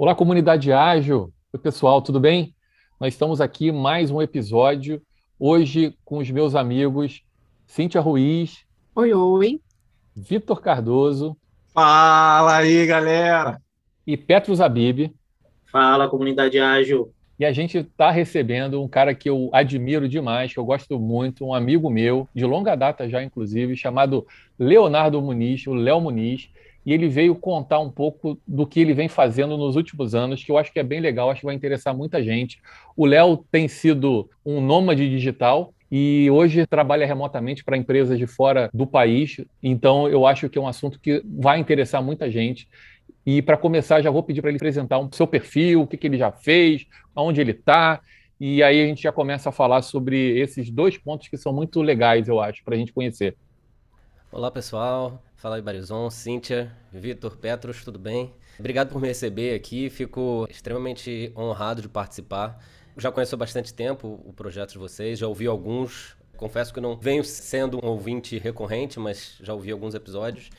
Olá, comunidade ágil. Oi, pessoal, tudo bem? Nós estamos aqui mais um episódio, hoje com os meus amigos Cíntia Ruiz. Oi, oi. Vitor Cardoso. Fala aí, galera. E Petros Abib. Fala, comunidade ágil. E a gente está recebendo um cara que eu admiro demais, que eu gosto muito, um amigo meu, de longa data já, inclusive, chamado Leonardo Muniz, o Léo Muniz e ele veio contar um pouco do que ele vem fazendo nos últimos anos, que eu acho que é bem legal, acho que vai interessar muita gente. O Léo tem sido um nômade digital, e hoje trabalha remotamente para empresas de fora do país, então eu acho que é um assunto que vai interessar muita gente. E para começar, já vou pedir para ele apresentar o um, seu perfil, o que, que ele já fez, aonde ele está, e aí a gente já começa a falar sobre esses dois pontos que são muito legais, eu acho, para a gente conhecer. Olá pessoal, fala aí Barizon, Cíntia, Vitor, Petros, tudo bem? Obrigado por me receber aqui, fico extremamente honrado de participar. Já conheço há bastante tempo o projeto de vocês, já ouvi alguns, confesso que não venho sendo um ouvinte recorrente, mas já ouvi alguns episódios.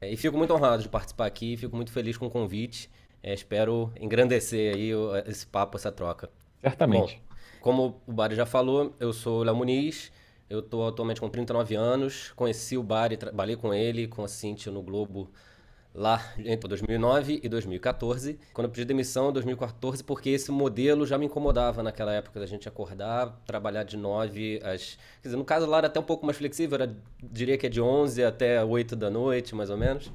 É, e fico muito honrado de participar aqui, fico muito feliz com o convite. É, espero engrandecer aí esse papo, essa troca. Certamente. Bom, como o Bari já falou, eu sou Léo Muniz, eu estou atualmente com 39 anos, conheci o Bari, trabalhei com ele, com a Cintia no Globo lá entre 2009 e 2014. Quando eu pedi demissão em 2014, porque esse modelo já me incomodava naquela época da gente acordar, trabalhar de 9 às... Quer dizer, no caso lá era até um pouco mais flexível, era, diria que é de 11 até 8 da noite, mais ou menos.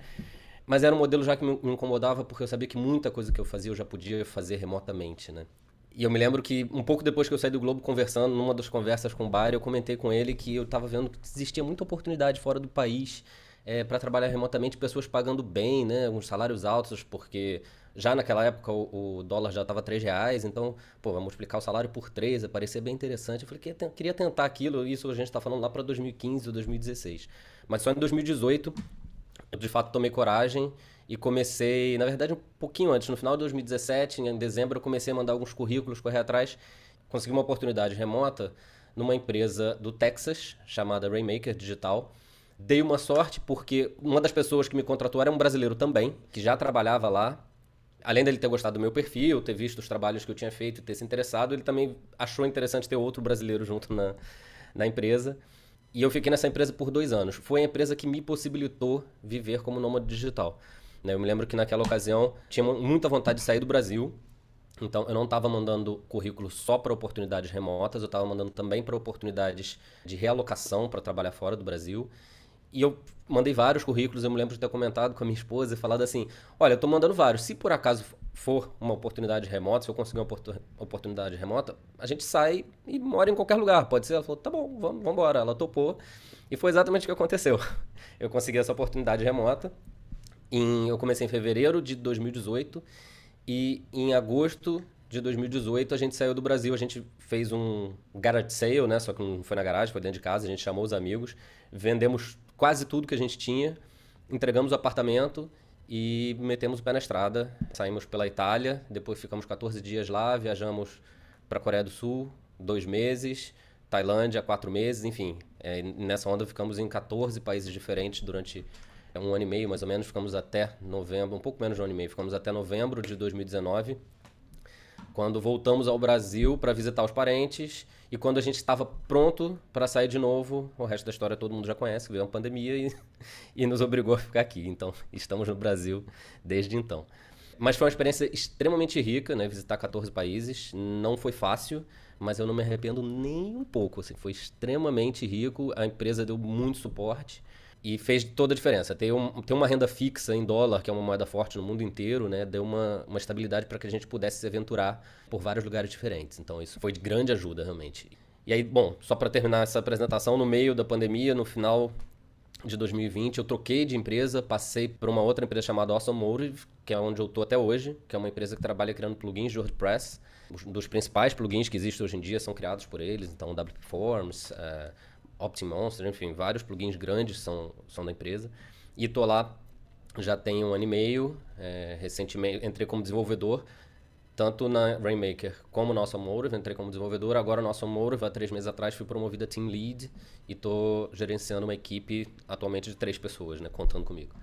Mas era um modelo já que me incomodava porque eu sabia que muita coisa que eu fazia eu já podia fazer remotamente, né? E eu me lembro que um pouco depois que eu saí do Globo conversando, numa das conversas com o Bar, eu comentei com ele que eu estava vendo que existia muita oportunidade fora do país é, para trabalhar remotamente, pessoas pagando bem, né, uns salários altos, porque já naquela época o, o dólar já estava 3 reais, então, pô, vamos multiplicar o salário por 3, parecia bem interessante. Eu falei que queria tentar aquilo, isso a gente está falando lá para 2015 ou 2016. Mas só em 2018 eu de fato tomei coragem e comecei, na verdade, um pouquinho antes, no final de 2017, em dezembro, eu comecei a mandar alguns currículos, correr atrás, consegui uma oportunidade remota numa empresa do Texas chamada Rainmaker Digital. Dei uma sorte porque uma das pessoas que me contratou era um brasileiro também, que já trabalhava lá. Além dele ter gostado do meu perfil, ter visto os trabalhos que eu tinha feito e ter se interessado, ele também achou interessante ter outro brasileiro junto na, na empresa. E eu fiquei nessa empresa por dois anos. Foi a empresa que me possibilitou viver como nômade digital. Né? Eu me lembro que naquela ocasião tinha muita vontade de sair do Brasil, então eu não estava mandando currículo só para oportunidades remotas, eu estava mandando também para oportunidades de realocação para trabalhar fora do Brasil. E eu mandei vários currículos, eu me lembro de ter comentado com a minha esposa e falado assim: olha, eu estou mandando vários. Se por acaso for uma oportunidade remota, se eu conseguir uma oportunidade remota, a gente sai e mora em qualquer lugar. Pode ser? Ela falou: tá bom, vamos, vamos embora. Ela topou. E foi exatamente o que aconteceu. Eu consegui essa oportunidade remota. Em, eu comecei em fevereiro de 2018 e em agosto de 2018 a gente saiu do Brasil. A gente fez um garage sale, né? Só que não foi na garagem, foi dentro de casa. A gente chamou os amigos, vendemos quase tudo que a gente tinha, entregamos o apartamento e metemos o pé na estrada. Saímos pela Itália, depois ficamos 14 dias lá, viajamos para Coreia do Sul, dois meses, Tailândia, quatro meses, enfim. É, nessa onda ficamos em 14 países diferentes durante é um ano e meio mais ou menos, ficamos até novembro, um pouco menos de um ano e meio, ficamos até novembro de 2019, quando voltamos ao Brasil para visitar os parentes e quando a gente estava pronto para sair de novo, o resto da história todo mundo já conhece, veio uma pandemia e, e nos obrigou a ficar aqui. Então, estamos no Brasil desde então. Mas foi uma experiência extremamente rica, né? Visitar 14 países. Não foi fácil, mas eu não me arrependo nem um pouco. Assim, foi extremamente rico. A empresa deu muito suporte. E fez toda a diferença. Ter, um, ter uma renda fixa em dólar, que é uma moeda forte no mundo inteiro, né? Deu uma, uma estabilidade para que a gente pudesse se aventurar por vários lugares diferentes. Então, isso foi de grande ajuda, realmente. E aí, bom, só para terminar essa apresentação, no meio da pandemia, no final de 2020, eu troquei de empresa, passei para uma outra empresa chamada Awesome Motive, que é onde eu estou até hoje, que é uma empresa que trabalha criando plugins de WordPress. Um dos principais plugins que existem hoje em dia são criados por eles, então WP Forms, uh, OptiMonster, enfim, vários plugins grandes são, são da empresa. E tô lá já tem um ano e meio, é, recentemente entrei como desenvolvedor, tanto na Rainmaker como na Automotive, entrei como desenvolvedor, agora na Automotive, há três meses atrás fui promovido a Team Lead e estou gerenciando uma equipe atualmente de três pessoas, né, contando comigo.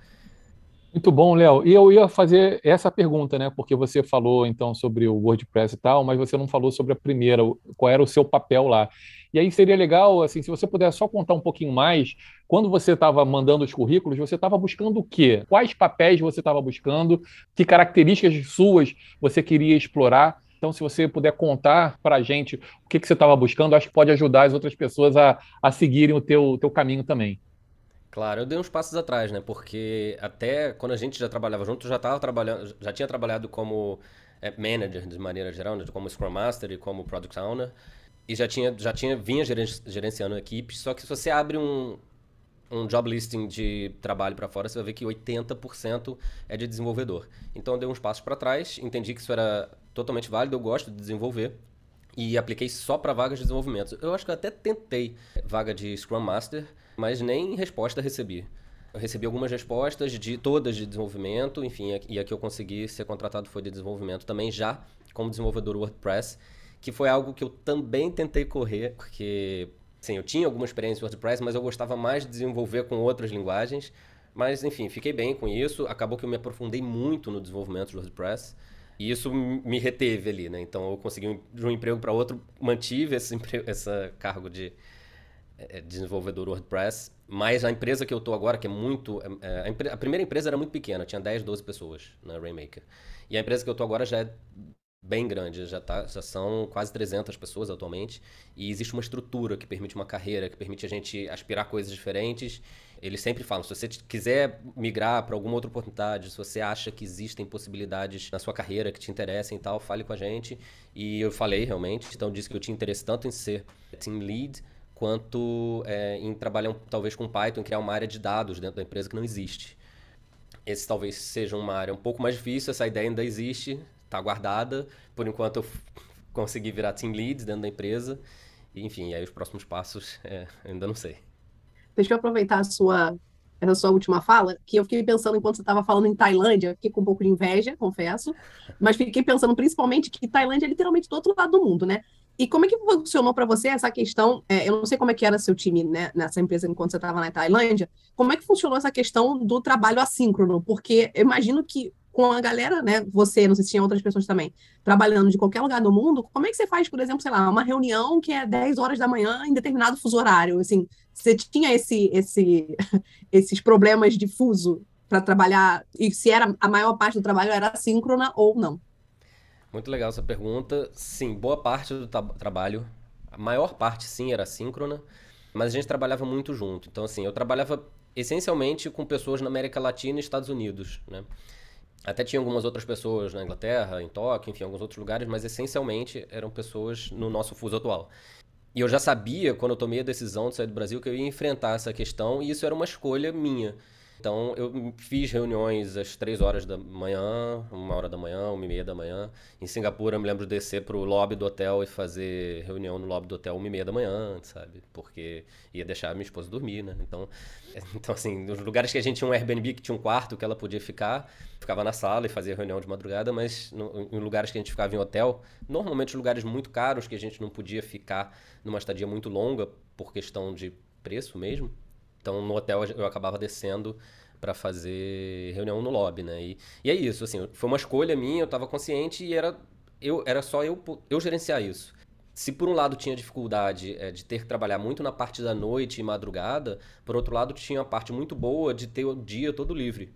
Muito bom, Léo. E eu ia fazer essa pergunta, né? Porque você falou então sobre o WordPress e tal, mas você não falou sobre a primeira, qual era o seu papel lá. E aí seria legal, assim, se você puder só contar um pouquinho mais, quando você estava mandando os currículos, você estava buscando o quê? Quais papéis você estava buscando? Que características suas você queria explorar? Então, se você puder contar para a gente o que, que você estava buscando, acho que pode ajudar as outras pessoas a, a seguirem o teu, teu caminho também. Claro, eu dei uns passos atrás, né? Porque até quando a gente já trabalhava junto, já estava trabalhando, já tinha trabalhado como é, manager de maneira geral, né? como Scrum Master e como Product Owner, e já tinha, já tinha vinha gerenciando equipes. Só que se você abre um, um job listing de trabalho para fora, você vai ver que 80% é de desenvolvedor. Então eu dei uns passos para trás, entendi que isso era totalmente válido, eu gosto de desenvolver e apliquei só para vagas de desenvolvimento. Eu acho que eu até tentei vaga de Scrum Master, mas nem resposta recebi. Eu recebi algumas respostas de todas de desenvolvimento, enfim, e a que eu consegui ser contratado foi de desenvolvimento também já como desenvolvedor WordPress, que foi algo que eu também tentei correr, porque sim, eu tinha alguma experiência em WordPress, mas eu gostava mais de desenvolver com outras linguagens. Mas enfim, fiquei bem com isso. Acabou que eu me aprofundei muito no desenvolvimento de WordPress. E isso me reteve ali, né? Então eu consegui de um emprego para outro, mantive esse, esse cargo de desenvolvedor WordPress, mas a empresa que eu estou agora, que é muito. É, a, a, primeira empresa era muito pequena, tinha 10, 12 pessoas na Rainmaker. E a empresa que eu estou agora já é bem grande, já, tá, já são quase 300 pessoas atualmente. E existe uma estrutura que permite uma carreira, que permite a gente aspirar coisas diferentes eles sempre falam, se você quiser migrar para alguma outra oportunidade, se você acha que existem possibilidades na sua carreira que te interessem e tal, fale com a gente. E eu falei realmente, então disse que eu tinha interesse tanto em ser team lead quanto é, em trabalhar talvez com Python, criar uma área de dados dentro da empresa que não existe. Esse talvez seja uma área um pouco mais difícil, essa ideia ainda existe, está guardada. Por enquanto eu consegui virar team lead dentro da empresa. Enfim, aí os próximos passos é, ainda não sei. Deixa eu aproveitar a sua, essa sua última fala, que eu fiquei pensando enquanto você estava falando em Tailândia, fiquei com um pouco de inveja, confesso, mas fiquei pensando principalmente que Tailândia é literalmente do outro lado do mundo, né? E como é que funcionou para você essa questão? É, eu não sei como é que era seu time né, nessa empresa enquanto você estava na Tailândia. Como é que funcionou essa questão do trabalho assíncrono? Porque eu imagino que com a galera, né? Você, não sei se tinha outras pessoas também, trabalhando de qualquer lugar do mundo, como é que você faz, por exemplo, sei lá, uma reunião que é 10 horas da manhã em determinado fuso horário? Assim, você tinha esse, esse, esses problemas de fuso para trabalhar, e se era a maior parte do trabalho era assíncrona ou não? Muito legal essa pergunta. Sim, boa parte do trabalho, a maior parte sim era assíncrona, mas a gente trabalhava muito junto. Então, assim, eu trabalhava essencialmente com pessoas na América Latina e Estados Unidos, né? Até tinha algumas outras pessoas na Inglaterra, em Tóquio, enfim, alguns outros lugares, mas essencialmente eram pessoas no nosso fuso atual. E eu já sabia, quando eu tomei a decisão de sair do Brasil, que eu ia enfrentar essa questão, e isso era uma escolha minha. Então, eu fiz reuniões às três horas da manhã, uma hora da manhã, uma e meia da manhã. Em Singapura, eu me lembro de descer para o lobby do hotel e fazer reunião no lobby do hotel uma e meia da manhã, sabe? Porque ia deixar minha esposa dormir, né? Então, então, assim, nos lugares que a gente tinha um Airbnb que tinha um quarto que ela podia ficar, ficava na sala e fazia reunião de madrugada, mas no, em lugares que a gente ficava em hotel, normalmente lugares muito caros que a gente não podia ficar numa estadia muito longa por questão de preço mesmo, então, no hotel eu acabava descendo para fazer reunião no lobby, né? E, e é isso, assim, foi uma escolha minha, eu estava consciente e era, eu, era só eu, eu gerenciar isso. Se por um lado tinha dificuldade é, de ter que trabalhar muito na parte da noite e madrugada, por outro lado tinha a parte muito boa de ter o dia todo livre.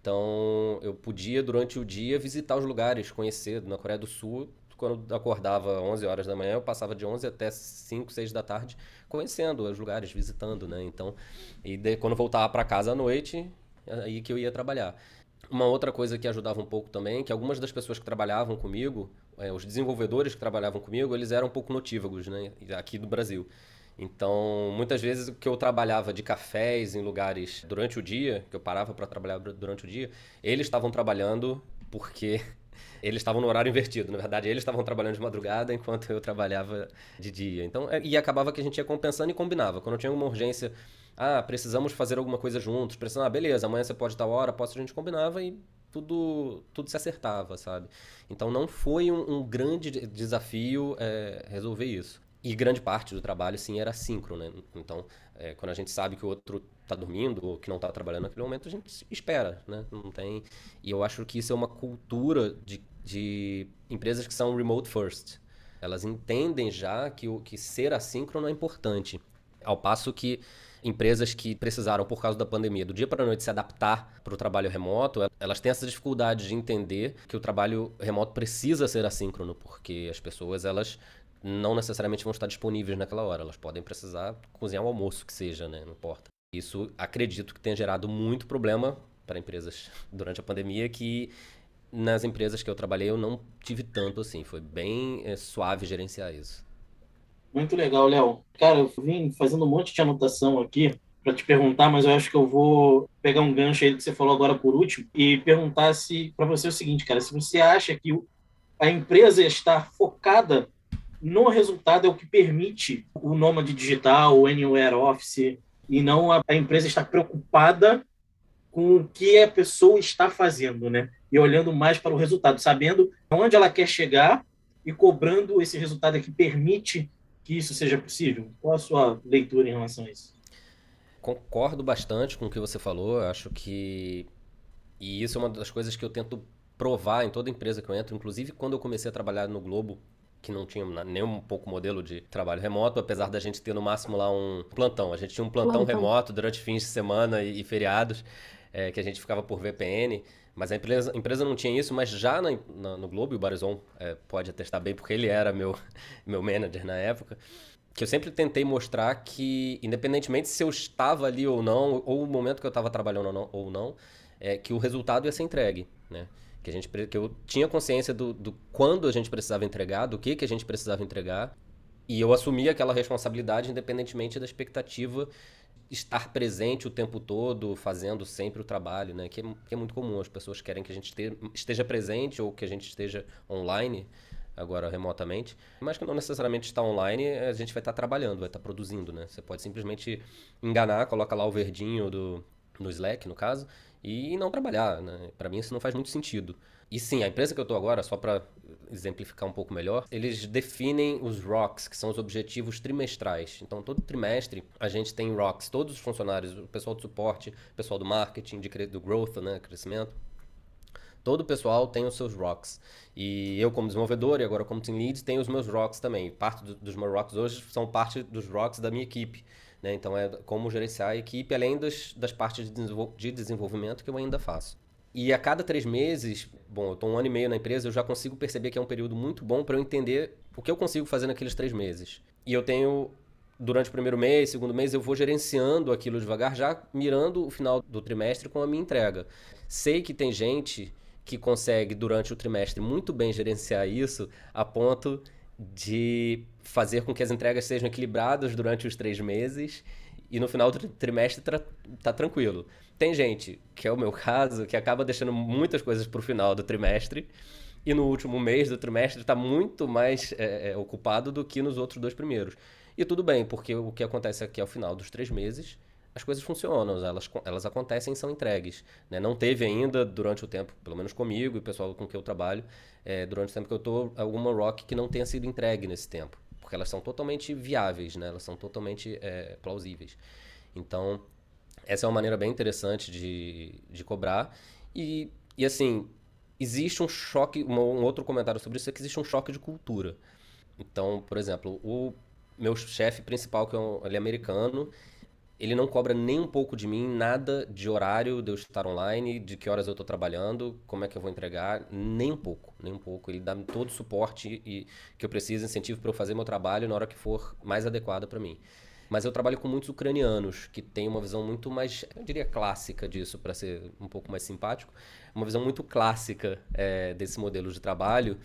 Então eu podia durante o dia visitar os lugares, conhecer. Na Coreia do Sul quando acordava 11 horas da manhã, eu passava de 11 até 5, 6 da tarde conhecendo os lugares, visitando, né? Então, e de, quando voltava para casa à noite, aí que eu ia trabalhar. Uma outra coisa que ajudava um pouco também, que algumas das pessoas que trabalhavam comigo, é, os desenvolvedores que trabalhavam comigo, eles eram um pouco notívagos, né? Aqui do Brasil. Então, muitas vezes que eu trabalhava de cafés em lugares durante o dia, que eu parava para trabalhar durante o dia, eles estavam trabalhando porque eles estavam no horário invertido. Na verdade, eles estavam trabalhando de madrugada enquanto eu trabalhava de dia. Então, é, e acabava que a gente ia compensando e combinava. Quando tinha uma urgência, ah, precisamos fazer alguma coisa juntos, precisamos, ah, beleza, amanhã você pode tal hora, posso, a gente combinava e tudo, tudo se acertava, sabe? Então não foi um, um grande desafio é, resolver isso. E grande parte do trabalho, sim, era síncrono, né? Então, é, quando a gente sabe que o outro está dormindo ou que não está trabalhando naquele momento, a gente espera, né? Não tem. E eu acho que isso é uma cultura de, de empresas que são remote first. Elas entendem já que, o, que ser assíncrono é importante. Ao passo que empresas que precisaram, por causa da pandemia, do dia para a noite se adaptar para o trabalho remoto, elas têm essa dificuldade de entender que o trabalho remoto precisa ser assíncrono, porque as pessoas elas não necessariamente vão estar disponíveis naquela hora, elas podem precisar cozinhar um almoço que seja, né? não importa. Isso acredito que tenha gerado muito problema para empresas durante a pandemia que nas empresas que eu trabalhei eu não tive tanto assim, foi bem é, suave gerenciar isso. Muito legal, Léo. Cara, eu vim fazendo um monte de anotação aqui para te perguntar, mas eu acho que eu vou pegar um gancho aí que você falou agora por último e perguntar se para você é o seguinte, cara, se você acha que a empresa está focada no resultado é o que permite o nômade digital, o anywhere office, e não a, a empresa estar preocupada com o que a pessoa está fazendo, né? E olhando mais para o resultado, sabendo onde ela quer chegar e cobrando esse resultado que permite que isso seja possível? Qual a sua leitura em relação a isso? Concordo bastante com o que você falou. Acho que. E isso é uma das coisas que eu tento provar em toda empresa que eu entro. Inclusive, quando eu comecei a trabalhar no Globo, que não tinha nem um pouco modelo de trabalho remoto, apesar da gente ter no máximo lá um plantão. A gente tinha um plantão, plantão. remoto durante fins de semana e, e feriados, é, que a gente ficava por VPN. Mas a empresa, a empresa não tinha isso, mas já na, na, no Globo, e o Barizon é, pode atestar bem, porque ele era meu, meu manager na época, que eu sempre tentei mostrar que, independentemente se eu estava ali ou não, ou o momento que eu estava trabalhando ou não, é, que o resultado ia ser entregue, né? Que, a gente, que eu tinha consciência do, do quando a gente precisava entregar, do que, que a gente precisava entregar, e eu assumia aquela responsabilidade independentemente da expectativa estar presente o tempo todo, fazendo sempre o trabalho, né? Que é, que é muito comum. As pessoas querem que a gente esteja presente ou que a gente esteja online, agora remotamente, mas que não necessariamente está online, a gente vai estar trabalhando, vai estar produzindo, né? Você pode simplesmente enganar, coloca lá o verdinho do, no Slack, no caso, e não trabalhar, né? Para mim isso não faz muito sentido. E sim, a empresa que eu estou agora, só para exemplificar um pouco melhor, eles definem os ROCs, que são os objetivos trimestrais. Então, todo trimestre a gente tem ROCs, todos os funcionários, o pessoal do suporte, o pessoal do marketing, de, do growth, né, crescimento. Todo o pessoal tem os seus ROCs. E eu, como desenvolvedor, e agora como team lead, tenho os meus ROCs também. Parte do, dos meus ROCs hoje são parte dos ROCs da minha equipe. Né? Então, é como gerenciar a equipe, além das, das partes de desenvolvimento que eu ainda faço. E a cada três meses, bom, eu estou um ano e meio na empresa, eu já consigo perceber que é um período muito bom para eu entender o que eu consigo fazer naqueles três meses. E eu tenho, durante o primeiro mês, segundo mês, eu vou gerenciando aquilo devagar, já mirando o final do trimestre com a minha entrega. Sei que tem gente que consegue, durante o trimestre, muito bem gerenciar isso, a ponto de fazer com que as entregas sejam equilibradas durante os três meses e no final do trimestre tá, tranquilo. Tem gente, que é o meu caso, que acaba deixando muitas coisas para o final do trimestre e no último mês do trimestre está muito mais é, é, ocupado do que nos outros dois primeiros. E tudo bem, porque o que acontece aqui ao final dos três meses, as coisas funcionam, elas, elas acontecem e são entregues. Né? Não teve ainda, durante o tempo, pelo menos comigo e o pessoal com quem eu trabalho, é, durante o tempo que eu estou, alguma rock que não tenha sido entregue nesse tempo. Porque elas são totalmente viáveis, né? elas são totalmente é, plausíveis. Então, essa é uma maneira bem interessante de, de cobrar. E, e assim, existe um choque, um, um outro comentário sobre isso é que existe um choque de cultura. Então, por exemplo, o meu chefe principal, que é um, ele é americano, ele não cobra nem um pouco de mim nada de horário de eu estar online, de que horas eu estou trabalhando, como é que eu vou entregar, nem um pouco, nem um pouco. Ele dá todo o suporte e, que eu preciso, incentivo para eu fazer meu trabalho na hora que for mais adequada para mim. Mas eu trabalho com muitos ucranianos que têm uma visão muito mais, eu diria, clássica disso, para ser um pouco mais simpático, uma visão muito clássica é, desse modelo de trabalho.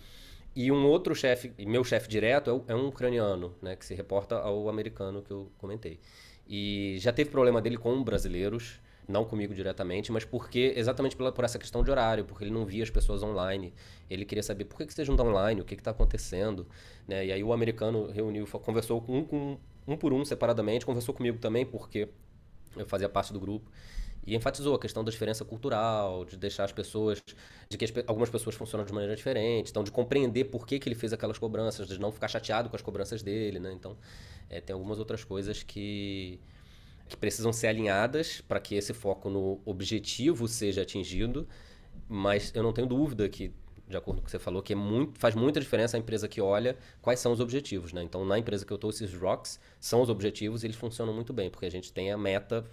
E um outro chefe, meu chefe direto, é, é um ucraniano, né, que se reporta ao americano que eu comentei. E já teve problema dele com brasileiros, não comigo diretamente, mas porque exatamente por, por, essa questão de horário, porque ele não via as pessoas online. Ele queria saber por que, que vocês não estão online, o que está acontecendo. Né? E aí o americano reuniu, conversou com um com um por um, separadamente, conversou comigo também, porque eu fazia parte do grupo. E enfatizou a questão da diferença cultural, de deixar as pessoas, de que as, algumas pessoas funcionam de maneira diferente, então de compreender por que, que ele fez aquelas cobranças, de não ficar chateado com as cobranças dele, né? Então, é, tem algumas outras coisas que, que precisam ser alinhadas para que esse foco no objetivo seja atingido, mas eu não tenho dúvida que de acordo com o que você falou, que é muito, faz muita diferença a empresa que olha quais são os objetivos, né? Então, na empresa que eu estou, esses rocks são os objetivos e eles funcionam muito bem, porque a gente tem a meta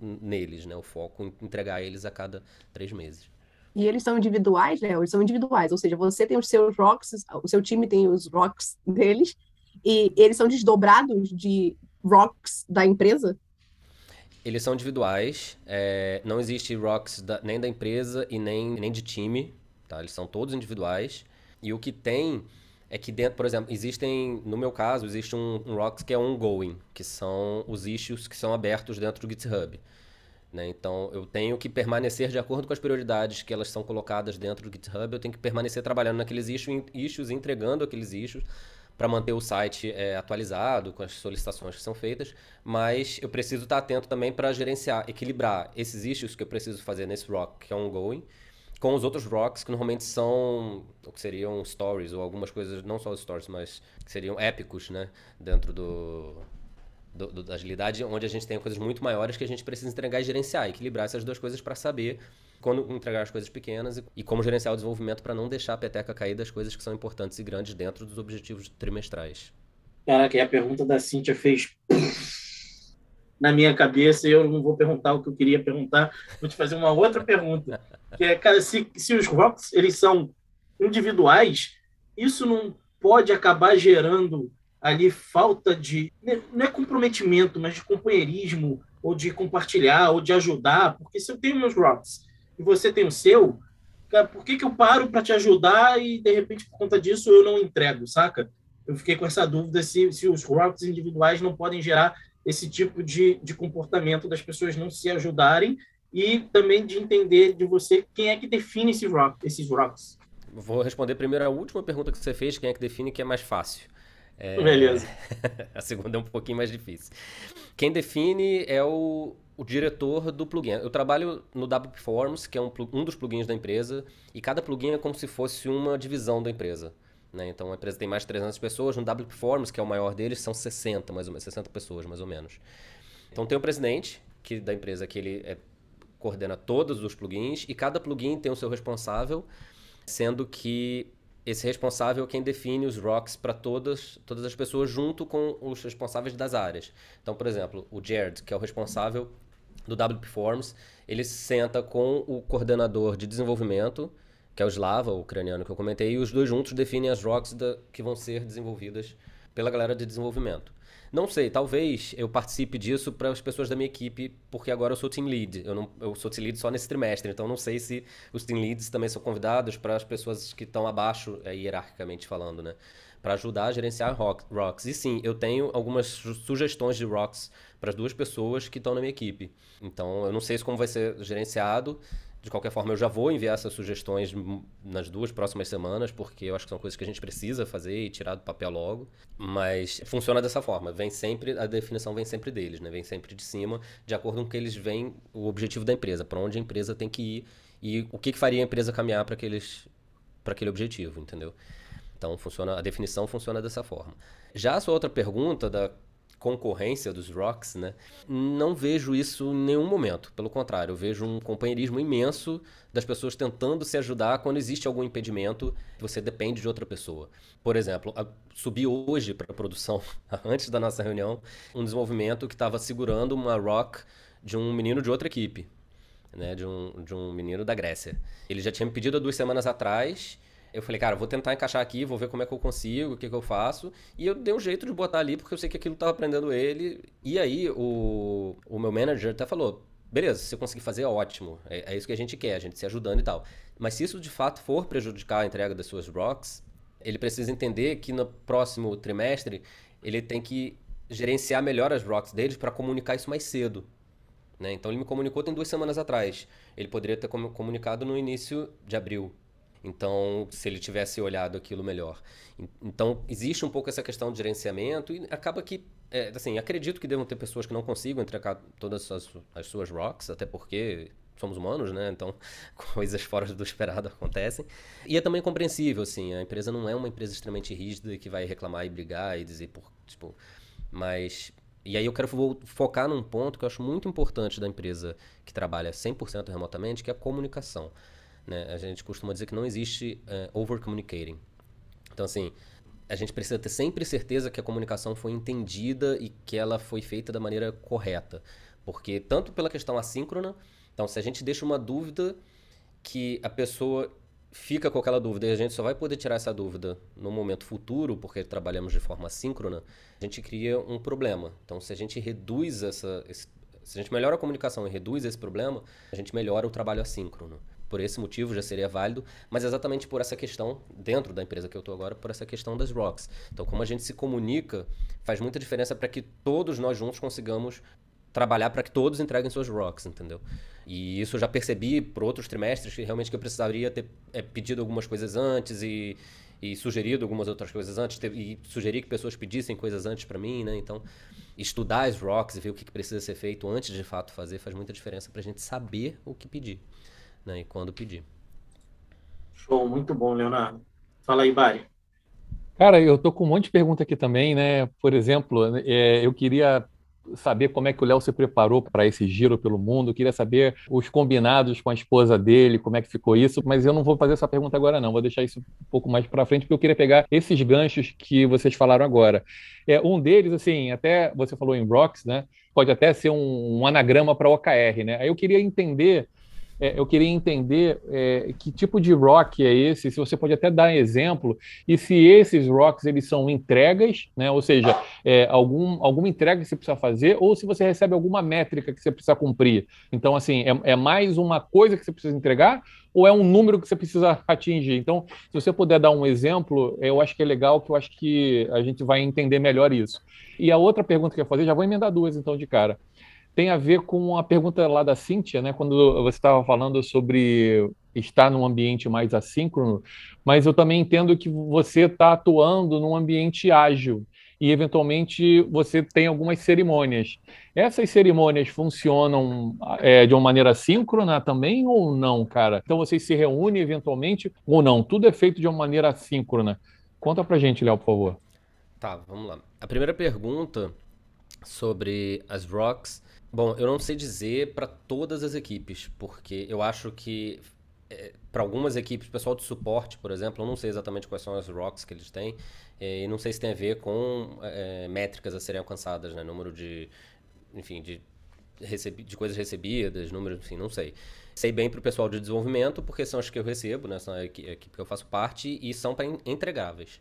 neles, né? O foco em entregar eles a cada três meses. E eles são individuais, né? Eles são individuais, ou seja, você tem os seus rocks, o seu time tem os rocks deles, e eles são desdobrados de rocks da empresa? Eles são individuais, é, não existe rocks da, nem da empresa e nem, nem de time, tá? Eles são todos individuais. E o que tem é que dentro, por exemplo, existem, no meu caso, existe um, um rocks que é ongoing, que são os issues que são abertos dentro do GitHub. Né? Então, eu tenho que permanecer de acordo com as prioridades que elas são colocadas dentro do GitHub, eu tenho que permanecer trabalhando naqueles issues, issues entregando aqueles issues para manter o site é, atualizado com as solicitações que são feitas, mas eu preciso estar atento também para gerenciar, equilibrar esses issues que eu preciso fazer nesse rock, que é ongoing, com os outros rocks que normalmente são o que seriam stories ou algumas coisas, não só os stories, mas que seriam épicos, né? Dentro do, do, do, da agilidade, onde a gente tem coisas muito maiores que a gente precisa entregar e gerenciar, equilibrar essas duas coisas para saber quando entregar as coisas pequenas e, e como gerenciar o desenvolvimento para não deixar a peteca cair das coisas que são importantes e grandes dentro dos objetivos trimestrais. Caraca, e a pergunta da Cíntia fez na minha cabeça e eu não vou perguntar o que eu queria perguntar, vou te fazer uma outra pergunta, que é, cara, se, se os rocks eles são individuais, isso não pode acabar gerando ali falta de né, não é comprometimento, mas de companheirismo ou de compartilhar ou de ajudar, porque se eu tenho meus rocks e você tem o seu, cara, por que, que eu paro para te ajudar e de repente por conta disso eu não entrego, saca? Eu fiquei com essa dúvida se, se os rocks individuais não podem gerar esse tipo de, de comportamento das pessoas não se ajudarem e também de entender de você quem é que define esse rock, esses rocks. Vou responder primeiro a última pergunta que você fez, quem é que define, que é mais fácil. É... Beleza. a segunda é um pouquinho mais difícil. Quem define é o, o diretor do plugin. Eu trabalho no WP Forms, que é um, um dos plugins da empresa, e cada plugin é como se fosse uma divisão da empresa. Né? Então a empresa tem mais de 300 pessoas, no WP Forms, que é o maior deles, são 60, mais ou menos, 60 pessoas, mais ou menos. Então tem o presidente que da empresa que ele é, coordena todos os plugins e cada plugin tem o seu responsável, sendo que esse responsável é quem define os rocks para todas, todas as pessoas junto com os responsáveis das áreas. Então, por exemplo, o Jared, que é o responsável do WP Forms, ele senta com o coordenador de desenvolvimento, que é o Slava, o ucraniano que eu comentei, e os dois juntos definem as rocks da, que vão ser desenvolvidas pela galera de desenvolvimento. Não sei, talvez eu participe disso para as pessoas da minha equipe, porque agora eu sou team lead. Eu, não, eu sou team lead só nesse trimestre, então não sei se os team leads também são convidados para as pessoas que estão abaixo, é, hierarquicamente falando, né? Para ajudar a gerenciar rock, rocks. E sim, eu tenho algumas sugestões de rocks para as duas pessoas que estão na minha equipe. Então eu não sei como vai ser gerenciado. De qualquer forma, eu já vou enviar essas sugestões nas duas próximas semanas, porque eu acho que são coisas que a gente precisa fazer e tirar do papel logo. Mas funciona dessa forma. Vem sempre, a definição vem sempre deles, né? Vem sempre de cima, de acordo com que eles veem, o objetivo da empresa, para onde a empresa tem que ir e o que, que faria a empresa caminhar para aquele objetivo, entendeu? Então funciona, a definição funciona dessa forma. Já a sua outra pergunta da concorrência dos rocks, né? Não vejo isso em nenhum momento. Pelo contrário, eu vejo um companheirismo imenso das pessoas tentando se ajudar quando existe algum impedimento, você depende de outra pessoa. Por exemplo, subi hoje para a produção, antes da nossa reunião, um desenvolvimento que estava segurando uma rock de um menino de outra equipe, né? De um, de um menino da Grécia. Ele já tinha me pedido há duas semanas atrás eu falei, cara, vou tentar encaixar aqui, vou ver como é que eu consigo, o que, que eu faço. E eu dei um jeito de botar ali, porque eu sei que aquilo estava aprendendo ele. E aí, o, o meu manager até falou: beleza, se eu conseguir fazer, ótimo. É, é, isso que a gente quer, a gente se ajudando e tal. Mas se isso de fato for prejudicar a entrega das suas rocks, ele precisa entender que no próximo trimestre ele tem que gerenciar melhor as rocks deles para comunicar isso mais cedo. Né? Então ele me comunicou tem duas semanas atrás. Ele poderia ter comunicado no início de abril. Então, se ele tivesse olhado aquilo melhor. Então, existe um pouco essa questão de gerenciamento e acaba que, é, assim, acredito que devam ter pessoas que não consigam entregar todas as, as suas rocks, até porque somos humanos, né? Então, coisas fora do esperado acontecem. E é também compreensível, assim, a empresa não é uma empresa extremamente rígida que vai reclamar e brigar e dizer, por, tipo, mas E aí eu quero focar num ponto que eu acho muito importante da empresa que trabalha 100% remotamente, que é a comunicação. Né? A gente costuma dizer que não existe uh, over-communicating. Então, assim, a gente precisa ter sempre certeza que a comunicação foi entendida e que ela foi feita da maneira correta. Porque tanto pela questão assíncrona, então se a gente deixa uma dúvida que a pessoa fica com aquela dúvida e a gente só vai poder tirar essa dúvida no momento futuro, porque trabalhamos de forma assíncrona, a gente cria um problema. Então, se a gente reduz essa. Esse, se a gente melhora a comunicação e reduz esse problema, a gente melhora o trabalho assíncrono. Por esse motivo já seria válido, mas exatamente por essa questão, dentro da empresa que eu estou agora, por essa questão das rocks. Então, como a gente se comunica, faz muita diferença para que todos nós juntos consigamos trabalhar para que todos entreguem suas rocks, entendeu? E isso eu já percebi por outros trimestres que realmente que eu precisaria ter é, pedido algumas coisas antes e, e sugerido algumas outras coisas antes ter, e sugerir que pessoas pedissem coisas antes para mim, né? Então, estudar as rocks e ver o que, que precisa ser feito antes de fato fazer faz muita diferença para a gente saber o que pedir, né? E quando pedir. Show, muito bom, Leonardo. Fala aí, Bari. Cara, eu tô com um monte de pergunta aqui também, né? Por exemplo, é, eu queria saber como é que o Léo se preparou para esse giro pelo mundo, queria saber os combinados com a esposa dele, como é que ficou isso, mas eu não vou fazer essa pergunta agora não, vou deixar isso um pouco mais para frente, porque eu queria pegar esses ganchos que vocês falaram agora. É, um deles, assim, até você falou em Rocks, né? Pode até ser um, um anagrama para OKR, né? Aí eu queria entender é, eu queria entender é, que tipo de rock é esse, se você pode até dar exemplo, e se esses rocks eles são entregas, né, ou seja, é, algum, alguma entrega que você precisa fazer, ou se você recebe alguma métrica que você precisa cumprir. Então, assim, é, é mais uma coisa que você precisa entregar, ou é um número que você precisa atingir? Então, se você puder dar um exemplo, eu acho que é legal, que eu acho que a gente vai entender melhor isso. E a outra pergunta que eu ia fazer, já vou emendar duas então de cara tem a ver com a pergunta lá da Cíntia, né? Quando você estava falando sobre estar num ambiente mais assíncrono, mas eu também entendo que você está atuando num ambiente ágil e eventualmente você tem algumas cerimônias. Essas cerimônias funcionam é, de uma maneira síncrona também ou não, cara? Então vocês se reúnem eventualmente ou não? Tudo é feito de uma maneira síncrona. Conta pra gente, Léo, por favor. Tá, vamos lá. A primeira pergunta sobre as rocks Bom, eu não sei dizer para todas as equipes, porque eu acho que é, para algumas equipes, pessoal de suporte, por exemplo, eu não sei exatamente quais são as rocks que eles têm, é, e não sei se tem a ver com é, métricas a serem alcançadas, né? Número de, enfim, de, recebi de coisas recebidas, número, enfim, não sei. Sei bem para o pessoal de desenvolvimento, porque são as que eu recebo, né? São a equipe que eu faço parte e são para entregáveis.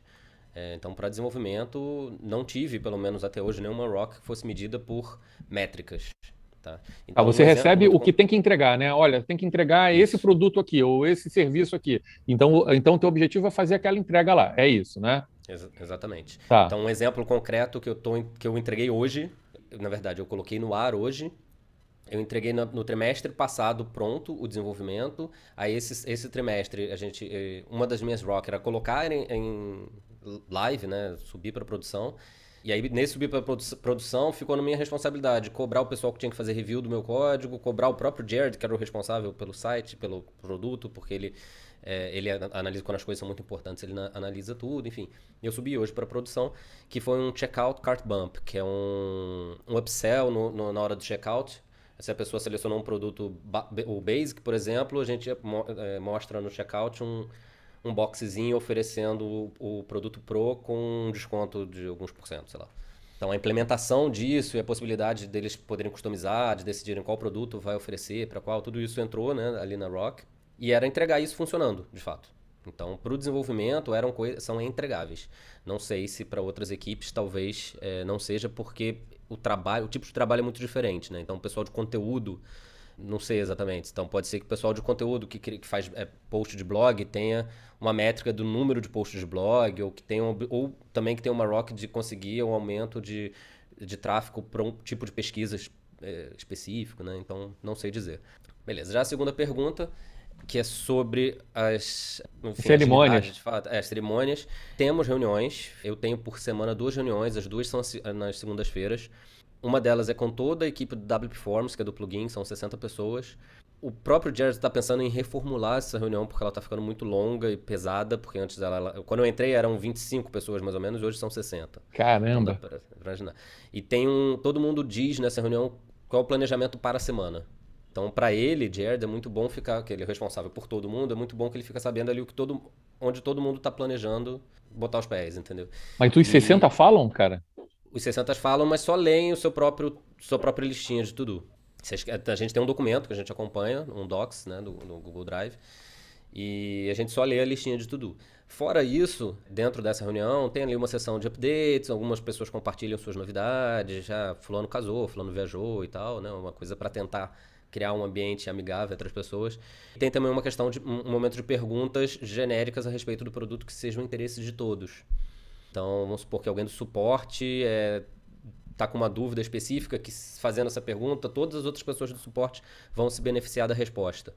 É, então, para desenvolvimento, não tive, pelo menos até hoje, nenhuma rock que fosse medida por métricas. Tá? Ah, então, ah, você recebe o que tem que entregar, né? Olha, tem que entregar esse produto aqui ou esse serviço aqui. Então, então teu objetivo é fazer aquela entrega lá. É isso, né? Ex exatamente. Tá. Então, um exemplo concreto que eu, tô, que eu entreguei hoje, na verdade, eu coloquei no ar hoje, eu entreguei no, no, trimestre passado pronto o desenvolvimento. Aí esse, esse trimestre a gente, eh, uma das minhas rock era colocar em, em live, né, subir para produção. E aí, nesse subir para produção, ficou na minha responsabilidade cobrar o pessoal que tinha que fazer review do meu código, cobrar o próprio Jared, que era o responsável pelo site, pelo produto, porque ele, é, ele analisa quando as coisas são muito importantes, ele analisa tudo, enfim. Eu subi hoje para produção, que foi um checkout cart bump, que é um, um upsell no, no, na hora do checkout. Se a pessoa selecionou um produto, o Basic, por exemplo, a gente é, mostra no checkout um um boxezinho oferecendo o, o produto Pro com um desconto de alguns por cento, sei lá. Então a implementação disso e a possibilidade deles poderem customizar, de decidirem qual produto vai oferecer, para qual, tudo isso entrou né, ali na Rock. E era entregar isso funcionando, de fato. Então, para o desenvolvimento, eram são entregáveis. Não sei se para outras equipes talvez é, não seja, porque o trabalho, o tipo de trabalho é muito diferente. Né? Então, o pessoal de conteúdo não sei exatamente. Então pode ser que o pessoal de conteúdo que, que faz é, post de blog tenha uma métrica do número de posts de blog, ou que tenha ou também que tenha uma rock de conseguir um aumento de, de tráfego para um tipo de pesquisa é, específico, né? Então não sei dizer. Beleza, já a segunda pergunta, que é sobre as enfim, cerimônias. fato, é, cerimônias. Temos reuniões, eu tenho por semana duas reuniões, as duas são nas segundas-feiras Uma delas é com toda a equipe do WP Forms, que é do plugin, são 60 pessoas. O próprio Jared está pensando em reformular essa reunião porque ela está ficando muito longa e pesada, porque antes ela, ela, Quando eu entrei eram 25 pessoas mais ou menos, hoje são 60. Caramba! Pra imaginar. E tem um. Todo mundo diz nessa reunião qual é o planejamento para a semana. Então, para ele, Jared, é muito bom ficar, que ele é responsável por todo mundo, é muito bom que ele fica sabendo ali o que todo, onde todo mundo está planejando botar os pés, entendeu? Mas tu os 60 falam, cara? Os 60 falam, mas só leem o seu próprio, sua própria listinha de tudo. A gente tem um documento que a gente acompanha, um Docs, né, do, Google Drive, e a gente só lê a listinha de tudo. Fora isso, dentro dessa reunião, tem ali uma sessão de updates, algumas pessoas compartilham suas novidades, já fulano casou, fulano viajou e tal, né? Uma coisa para tentar criar um ambiente amigável entre as pessoas. Tem também uma questão de um momento de perguntas genéricas a respeito do produto que sejam interesses de todos. Então, vamos supor que alguém do suporte está é, tá com uma dúvida específica, que fazendo essa pergunta, todas as outras pessoas do suporte vão se beneficiar da resposta.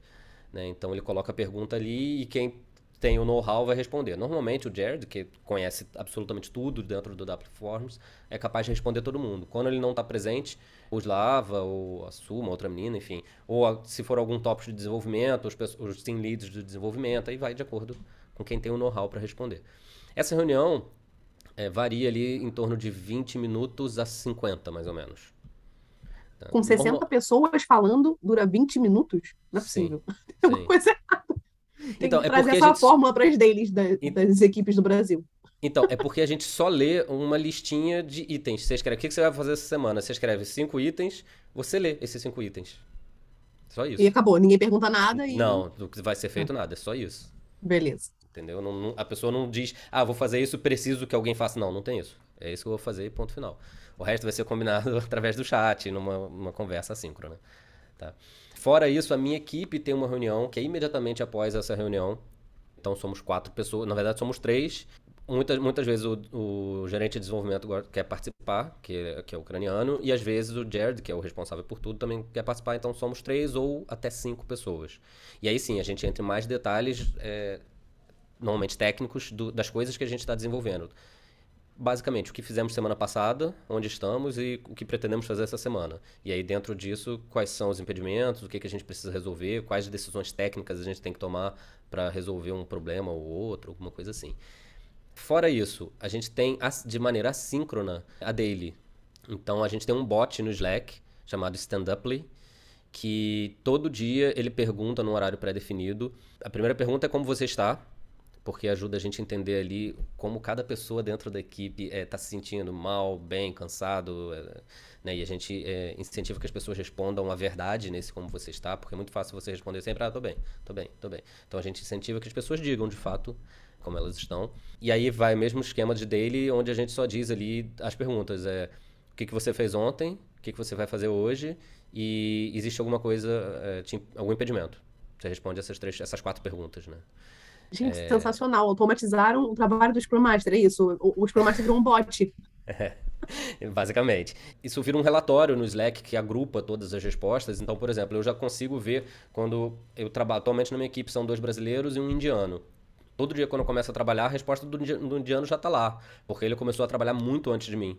Né? Então, ele coloca a pergunta ali e quem tem o know-how vai responder. Normalmente o Jared, que conhece absolutamente tudo dentro do W Forms, é capaz de responder todo mundo. Quando ele não está presente, o Slava, ou a Suma, outra menina, enfim, ou a, se for algum tópico de desenvolvimento, os, os team leads de desenvolvimento, aí vai de acordo com quem tem o know-how para responder. Essa reunião é, varia ali em torno de 20 minutos a 50, mais ou menos. Com 60 Normal... pessoas falando, dura 20 minutos? Não é possível. Tem uma coisa errada. Tem então, que é trazer essa gente... fórmula para as deles da, das equipes do Brasil. Então, é porque a gente só lê uma listinha de itens. Você escreve, o que você vai fazer essa semana? Você escreve cinco itens, você lê esses cinco itens. Só isso. E acabou, ninguém pergunta nada e... Não, vai ser feito nada, é só isso. Beleza. Entendeu? Não, não, a pessoa não diz, ah, vou fazer isso, preciso que alguém faça. Não, não tem isso. É isso que eu vou fazer ponto final. O resto vai ser combinado através do chat, numa, numa conversa assíncrona. Tá? Fora isso, a minha equipe tem uma reunião que é imediatamente após essa reunião. Então somos quatro pessoas, na verdade somos três. Muitas, muitas vezes o, o gerente de desenvolvimento quer participar, que é, que é ucraniano, e às vezes o Jared, que é o responsável por tudo, também quer participar. Então somos três ou até cinco pessoas. E aí sim, a gente entra em mais detalhes, é, normalmente técnicos, do, das coisas que a gente está desenvolvendo basicamente o que fizemos semana passada, onde estamos e o que pretendemos fazer essa semana. E aí dentro disso, quais são os impedimentos, o que, que a gente precisa resolver, quais decisões técnicas a gente tem que tomar para resolver um problema ou outro, alguma coisa assim. Fora isso, a gente tem de maneira assíncrona a daily. Então a gente tem um bot no Slack chamado Standuply, que todo dia ele pergunta num horário pré-definido. A primeira pergunta é como você está, porque ajuda a gente a entender ali como cada pessoa dentro da equipe está eh, é, se sentindo mal, bem, cansado, é, né? E a gente é, incentiva que as pessoas respondam a verdade nesse como você está, porque é muito fácil você responder sempre, ah, tô bem, tô bem, tô bem. Então a gente incentiva que as pessoas digam de fato como elas estão. E aí vai o mesmo esquema de daily, onde a gente só diz ali as perguntas, é o que, que você fez ontem, o que, que você vai fazer hoje e existe alguma coisa, algum impedimento. Você responde essas três, essas quatro perguntas, né? Gente, é... sensacional. Automatizaram o trabalho do Scrum Master, é isso? O, o Scrum Master virou um bot. É, basicamente. Isso vira um relatório no Slack que agrupa todas as respostas. Então, por exemplo, eu já consigo ver quando eu trabalho. Atualmente na minha equipe são dois brasileiros e um indiano. Todo dia, quando eu começo a trabalhar, a resposta do, do indiano já está lá. Porque ele começou a trabalhar muito antes de mim.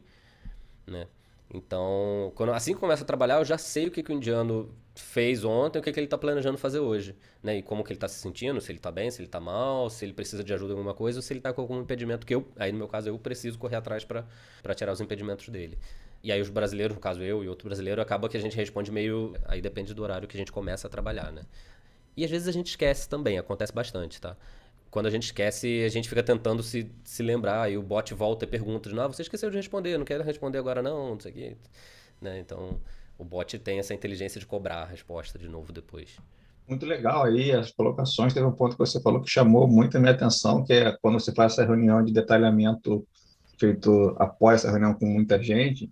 Né? Então, quando, assim que começa a trabalhar, eu já sei o que, que o indiano fez ontem, o que, que ele está planejando fazer hoje. Né? E como que ele está se sentindo, se ele está bem, se ele está mal, se ele precisa de ajuda em alguma coisa, ou se ele está com algum impedimento que eu, aí no meu caso, eu preciso correr atrás para tirar os impedimentos dele. E aí os brasileiros, no caso eu e outro brasileiro, acaba que a gente responde meio... Aí depende do horário que a gente começa a trabalhar, né? E às vezes a gente esquece também, acontece bastante, tá? quando a gente esquece, a gente fica tentando se, se lembrar, e o bot volta e pergunta, não, ah, você esqueceu de responder, não quero responder agora não, não sei o quê. Né? Então, o bot tem essa inteligência de cobrar a resposta de novo depois. Muito legal aí as colocações. Teve um ponto que você falou que chamou muito a minha atenção, que é quando você faz essa reunião de detalhamento feito após essa reunião com muita gente,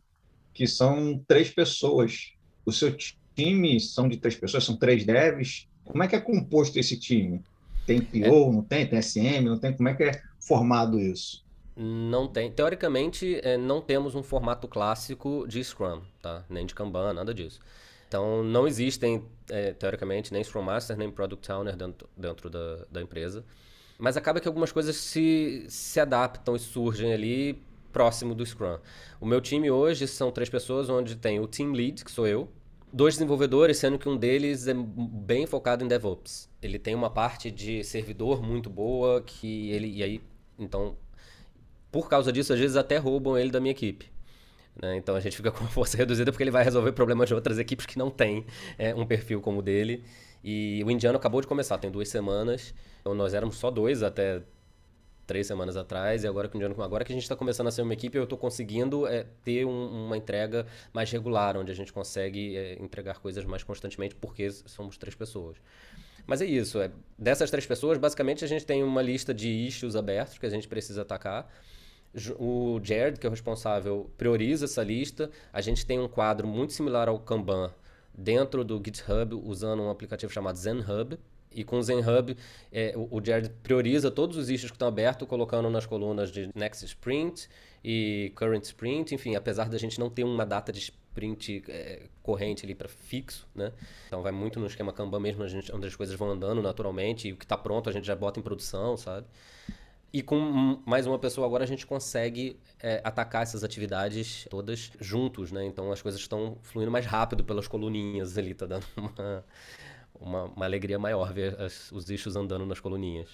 que são três pessoas. O seu time são de três pessoas, são três devs. Como é que é composto esse time? Tem PO, é. não tem? Tem SM, não tem? Como é que é formado isso? Não tem. Teoricamente, é, não temos um formato clássico de Scrum, tá? Nem de Kanban, nada disso. Então, não existem, é, teoricamente, nem Scrum Master, nem Product Owner dentro, dentro da, da empresa. Mas acaba que algumas coisas se, se adaptam e surgem ali próximo do Scrum. O meu time hoje são três pessoas, onde tem o Team Lead, que sou eu, dois desenvolvedores, sendo que um deles é bem focado em DevOps. Ele tem uma parte de servidor muito boa, que ele. E aí, então, por causa disso, às vezes até roubam ele da minha equipe. Né? Então a gente fica com uma força reduzida porque ele vai resolver problemas de outras equipes que não têm é, um perfil como o dele. E o indiano acabou de começar, tem duas semanas. Então nós éramos só dois até três semanas atrás e agora que, agora que a gente está começando a ser uma equipe, eu estou conseguindo é, ter um, uma entrega mais regular, onde a gente consegue é, entregar coisas mais constantemente, porque somos três pessoas. Mas é isso, é, dessas três pessoas, basicamente a gente tem uma lista de issues abertos que a gente precisa atacar. O Jared, que é o responsável, prioriza essa lista. A gente tem um quadro muito similar ao Kanban dentro do GitHub, usando um aplicativo chamado ZenHub, e com o ZenHub, é, o, Jared prioriza todos os issues que estão abertos, colocando nas colunas de Next Sprint e Current Sprint. Enfim, apesar da gente não ter uma data de sprint é, corrente ali para fixo, né? Então vai muito no esquema Kanban mesmo, a gente, onde as coisas vão andando naturalmente e o que está pronto a gente já bota em produção, sabe? E com mais uma pessoa agora a gente consegue é, atacar essas atividades todas juntos, né? Então as coisas estão fluindo mais rápido pelas coluninhas ali, tá dando uma, uma, uma alegria maior ver as, os eixos andando nas coluninhas.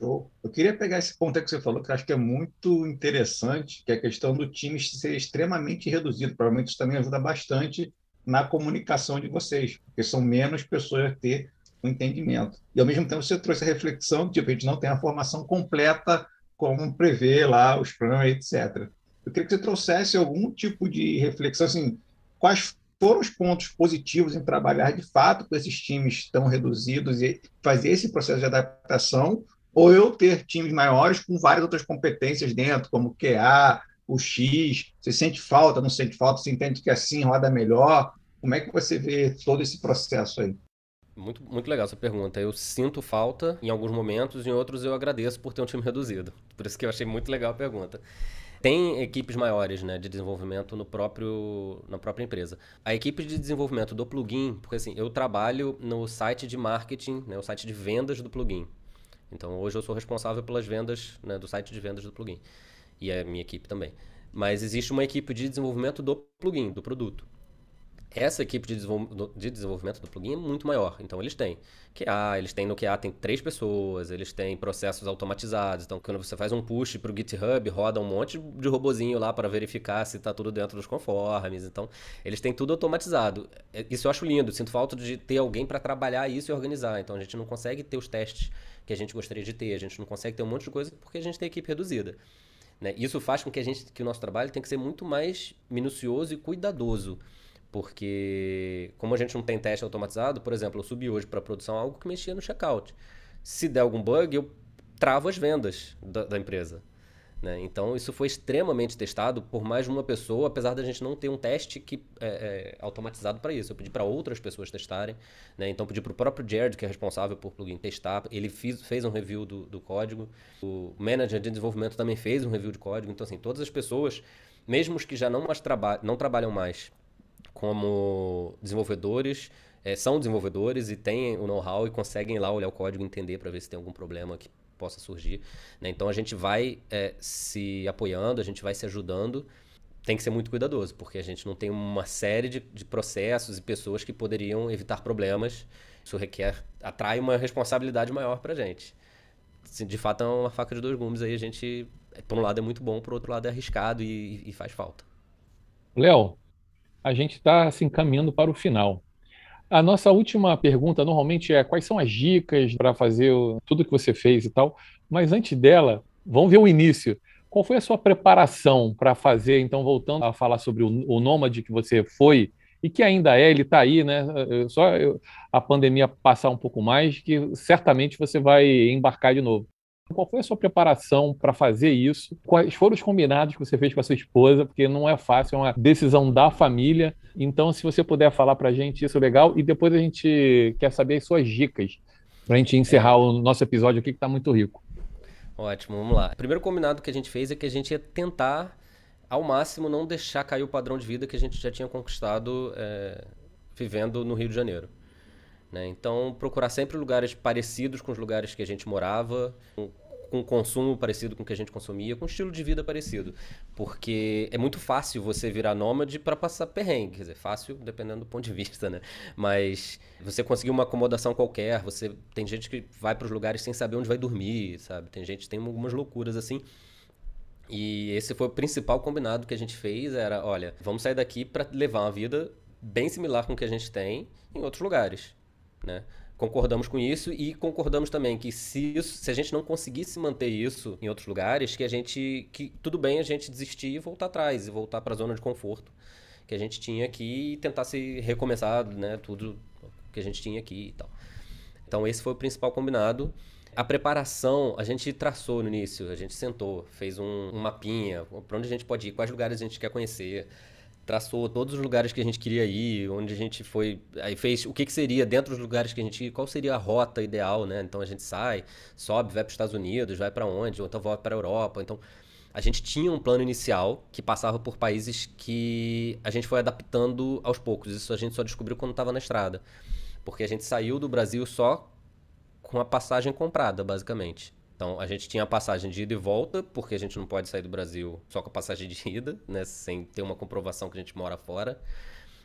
Show. Eu queria pegar esse ponto que você falou, que eu acho que é muito interessante, que é a questão do time ser extremamente reduzido. Provavelmente isso também ajuda bastante na comunicação de vocês, porque são menos pessoas a ter o entendimento. E, ao mesmo tempo, você trouxe a reflexão, tipo, a gente não tem a formação completa como prevê lá os planos, etc. Eu queria que você trouxesse algum tipo de reflexão, assim, quais foram os pontos positivos em trabalhar de fato com esses times tão reduzidos e fazer esse processo de adaptação, ou eu ter times maiores com várias outras competências dentro, como QA, o X, você sente falta, não sente falta, você entende que assim roda melhor? Como é que você vê todo esse processo aí? Muito, muito legal essa pergunta. Eu sinto falta em alguns momentos, em outros eu agradeço por ter um time reduzido. Por isso que eu achei muito legal a pergunta. Tem equipes maiores né, de desenvolvimento no próprio, na própria empresa. A equipe de desenvolvimento do plugin, porque assim, eu trabalho no site de marketing, né, o site de vendas do plugin. Então hoje eu sou responsável pelas vendas né, do site de vendas do plugin. E a minha equipe também. Mas existe uma equipe de desenvolvimento do plugin, do produto essa equipe de, de, desenvolvimento do plugin é muito maior. Então, eles têm QA, eles têm no QA tem três pessoas, eles têm processos automatizados. Então, quando você faz um push para o GitHub, roda um monte de robozinho lá para verificar se está tudo dentro dos conformes. Então, eles têm tudo automatizado. É, isso eu acho lindo. Sinto falta de ter alguém para trabalhar isso e organizar. Então, a gente não consegue ter os testes que a gente gostaria de ter. A gente não consegue ter um monte de coisa porque a gente tem equipe reduzida. Né? Isso faz com que, a gente, que o nosso trabalho tenha que ser muito mais minucioso e cuidadoso. Porque, como a gente não tem teste automatizado, por exemplo, eu subi hoje para produção algo que mexia no checkout. Se der algum bug, eu travo as vendas da, da empresa. Né? Então, isso foi extremamente testado por mais de uma pessoa, apesar da gente não ter um teste que, é, é, automatizado para isso. Eu pedi para outras pessoas testarem. Né? Então, pedi para o próprio Jared, que é responsável por plugin, testar. Ele fiz, fez um review do, do código. O manager de desenvolvimento também fez um review de código. Então, assim, todas as pessoas, mesmo os que já não, mais traba não trabalham mais como desenvolvedores, é, são desenvolvedores e têm o know-how e conseguem lá olhar o código e entender para ver se tem algum problema que possa surgir. Né? Então a gente vai é, se apoiando, a gente vai se ajudando. Tem que ser muito cuidadoso, porque a gente não tem uma série de, de processos e pessoas que poderiam evitar problemas. Isso requer, atrai uma responsabilidade maior para a gente. De fato, é uma faca de dois gumes aí. A gente, por um lado, é muito bom, por outro lado, é arriscado e, e faz falta. Léo, a gente está se encaminhando para o final. A nossa última pergunta normalmente é quais são as dicas para fazer tudo que você fez e tal, mas antes dela, vamos ver o início. Qual foi a sua preparação para fazer, então, voltando a falar sobre o, o nômade que você foi e que ainda é, ele está aí, né? Só a pandemia passar um pouco mais, que certamente você vai embarcar de novo. Qual foi a sua preparação para fazer isso? Quais foram os combinados que você fez com a sua esposa? Porque não é fácil, é uma decisão da família. Então, se você puder falar para a gente isso, é legal. E depois a gente quer saber as suas dicas para a gente encerrar é. o nosso episódio aqui, que está muito rico. Ótimo, vamos lá. O primeiro combinado que a gente fez é que a gente ia tentar, ao máximo, não deixar cair o padrão de vida que a gente já tinha conquistado é, vivendo no Rio de Janeiro. Né? Então, procurar sempre lugares parecidos com os lugares que a gente morava, com consumo parecido com o que a gente consumia, com estilo de vida parecido. Porque é muito fácil você virar nômade para passar perrengue. Quer dizer, fácil dependendo do ponto de vista, né? Mas você conseguir uma acomodação qualquer, você tem gente que vai para os lugares sem saber onde vai dormir, sabe? Tem gente tem algumas loucuras assim. E esse foi o principal combinado que a gente fez, era, olha, vamos sair daqui para levar uma vida bem similar com o que a gente tem em outros lugares, né? Concordamos com isso e concordamos também que se, isso, se a gente não conseguisse manter isso em outros lugares, que a gente que tudo bem a gente desistir e voltar atrás e voltar para a zona de conforto que a gente tinha aqui e tentar se recomeçar, né, tudo que a gente tinha aqui e tal. Então esse foi o principal combinado. A preparação a gente traçou no início, a gente sentou, fez um, um mapinha, para onde a gente pode ir, quais lugares a gente quer conhecer, traçou todos os lugares que a gente queria ir, onde a gente foi, aí fez o que, que seria dentro dos lugares que a gente ia, qual seria a rota ideal, né? Então a gente sai, sobe, vai para os Estados Unidos, vai para onde, ou então volta para a Europa. Então a gente tinha um plano inicial que passava por países que a gente foi adaptando aos poucos. Isso a gente só descobriu quando estava na estrada, porque a gente saiu do Brasil só com a passagem comprada, basicamente. Então a gente tinha a passagem de ida e volta, porque a gente não pode sair do Brasil só com a passagem de ida, né? Sem ter uma comprovação que a gente mora fora.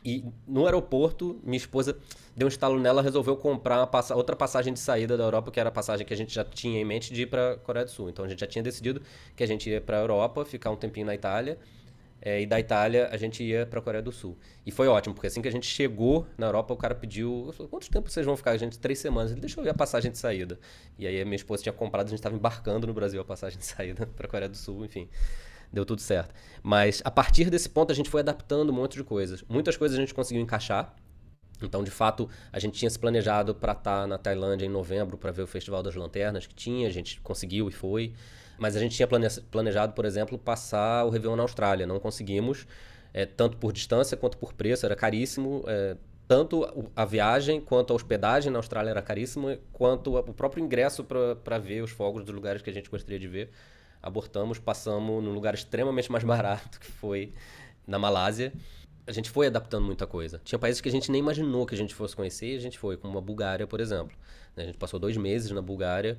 E no aeroporto, minha esposa deu um estalo nela, resolveu comprar outra passagem de saída da Europa, que era a passagem que a gente já tinha em mente de ir para Coreia do Sul. Então a gente já tinha decidido que a gente ia para a Europa, ficar um tempinho na Itália é, e da Itália a gente ia para a Coreia do Sul. E foi ótimo, porque assim que a gente chegou na Europa, o cara pediu: quanto tempo vocês vão ficar? A gente, três semanas. Ele, deixa eu ver a passagem de saída. E aí a minha esposa tinha comprado, a gente estava embarcando no Brasil a passagem de saída para a Coreia do Sul, enfim. Deu tudo certo. Mas a partir desse ponto a gente foi adaptando um monte de coisas. Muitas coisas a gente conseguiu encaixar. Então, de fato, a gente tinha se planejado para estar tá na Tailândia em novembro para ver o Festival das Lanternas que tinha, a gente conseguiu e foi. Mas a gente tinha planejado, por exemplo, passar o Réveillon na Austrália. Não conseguimos, é, tanto por distância quanto por preço, era caríssimo. É, tanto a viagem quanto a hospedagem na Austrália era caríssimo, quanto o próprio ingresso para ver os fogos dos lugares que a gente gostaria de ver. Abortamos, passamos num lugar extremamente mais barato, que foi na Malásia a gente foi adaptando muita coisa. Tinha países que a gente nem imaginou que a gente fosse conhecer e a gente foi, como a Bulgária, por exemplo. A gente passou dois meses na Bulgária.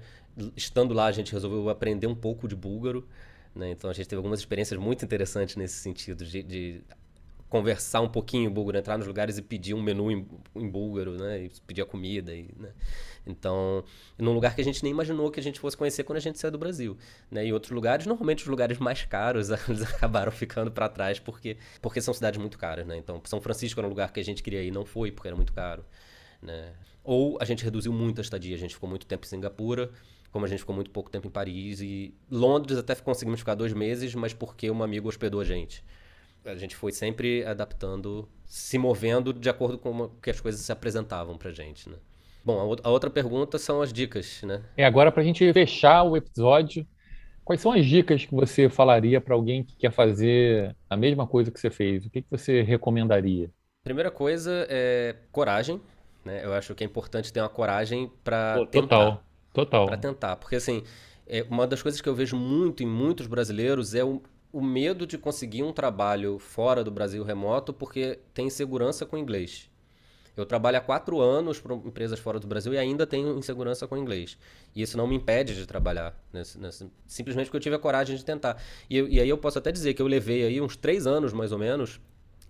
Estando lá, a gente resolveu aprender um pouco de búlgaro. Né? Então, a gente teve algumas experiências muito interessantes nesse sentido, de, de conversar um pouquinho em búlgaro, entrar nos lugares e pedir um menu em, em búlgaro, né? E pedir a comida. E, né? Então, num lugar que a gente nem imaginou que a gente fosse conhecer quando a gente saiu do Brasil. Né? E outros lugares, normalmente os lugares mais caros, eles acabaram ficando para trás porque, porque são cidades muito caras. Né? Então, São Francisco era um lugar que a gente queria ir não foi porque era muito caro. Né? Ou a gente reduziu muito a estadia, a gente ficou muito tempo em Singapura, como a gente ficou muito pouco tempo em Paris e Londres até conseguimos ficar dois meses, mas porque um amigo hospedou a gente. A gente foi sempre adaptando, se movendo de acordo com que as coisas se apresentavam pra gente, né? Bom, a outra pergunta são as dicas, né? É, agora para a gente fechar o episódio, quais são as dicas que você falaria para alguém que quer fazer a mesma coisa que você fez? O que, que você recomendaria? Primeira coisa é coragem, né? Eu acho que é importante ter uma coragem para tentar. Total, total. Para tentar, porque assim, é, uma das coisas que eu vejo muito em muitos brasileiros é o, o medo de conseguir um trabalho fora do Brasil remoto porque tem insegurança com inglês. Eu trabalho há quatro anos para empresas fora do Brasil e ainda tenho insegurança com inglês. E isso não me impede de trabalhar, simplesmente porque eu tive a coragem de tentar. E, eu, e aí eu posso até dizer que eu levei aí uns três anos, mais ou menos,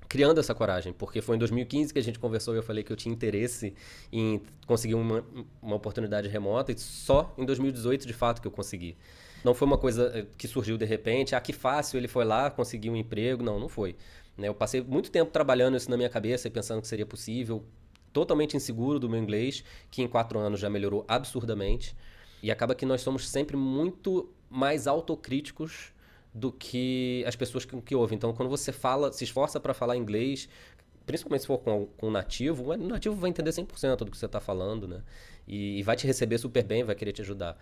criando essa coragem, porque foi em 2015 que a gente conversou e eu falei que eu tinha interesse em conseguir uma, uma oportunidade remota e só em 2018 de fato que eu consegui. Não foi uma coisa eh, que surgiu de repente, ah, que fácil, ele foi lá, conseguiu um emprego. Não, não foi. Né? Eu passei muito tempo trabalhando isso na minha cabeça e pensando que seria possível, totalmente inseguro do meu inglês, que em quatro anos já melhorou absurdamente. E acaba que nós somos sempre muito mais autocríticos do que as pessoas que, que ouvem. Então, quando você fala, se esforça para falar inglês, principalmente se for com, com um nativo, o nativo vai entender 100% do que você está falando, né? E, e, vai te receber super bem, vai querer te ajudar.